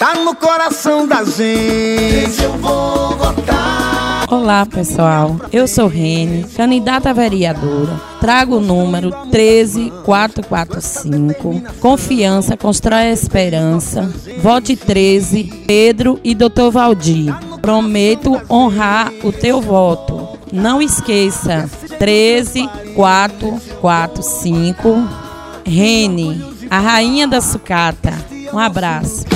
tá no coração da gente. Eu vou votar. Olá, pessoal. Eu sou Rene, candidata a vereadora. Trago o número 13445. Confiança constrói a esperança. Vote 13, Pedro e Dr. Valdir. Prometo honrar o teu voto. Não esqueça, 13445. Rene, a rainha da sucata. Um abraço.